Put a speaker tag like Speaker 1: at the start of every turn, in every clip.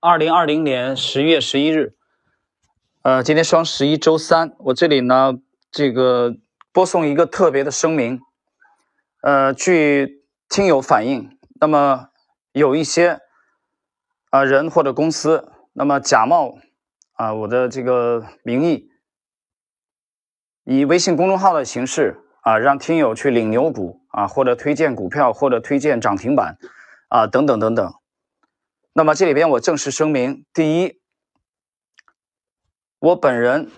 Speaker 1: 二零二零年十月十一日，呃，今天双十一周三，我这里呢，这个播送一个特别的声明。呃，据听友反映，那么有一些啊人或者公司，那么假冒啊我的这个名义，以微信公众号的形式啊，让听友去领牛股啊，或者推荐股票，或者推荐涨停板啊，等等等等。那么这里边我正式声明：第一，我本人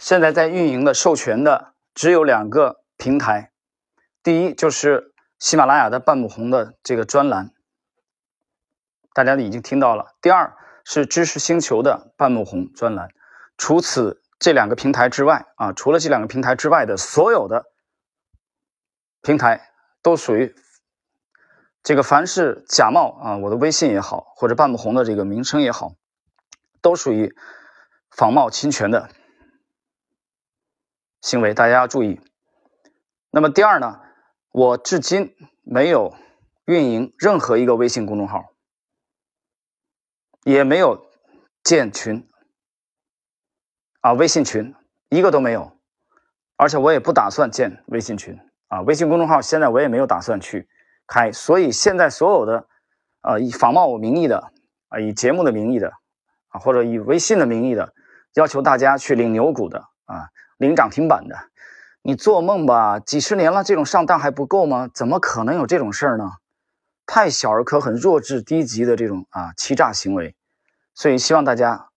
Speaker 1: 现在在运营的授权的只有两个平台，第一就是喜马拉雅的半亩红的这个专栏，大家已经听到了；第二是知识星球的半亩红专栏。除此这两个平台之外啊，除了这两个平台之外的所有的平台都属于。这个凡是假冒啊，我的微信也好，或者半亩红的这个名称也好，都属于仿冒侵权的行为，大家要注意。那么第二呢，我至今没有运营任何一个微信公众号，也没有建群啊，微信群一个都没有，而且我也不打算建微信群啊，微信公众号现在我也没有打算去。开，所以现在所有的，呃，以仿冒我名义的，啊，以节目的名义的，啊，或者以微信的名义的，要求大家去领牛股的，啊，领涨停板的，你做梦吧！几十年了，这种上当还不够吗？怎么可能有这种事儿呢？太小儿科、很弱智、低级的这种啊欺诈行为，所以希望大家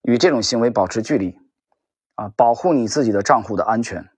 Speaker 1: 与这种行为保持距离，啊，保护你自己的账户的安全。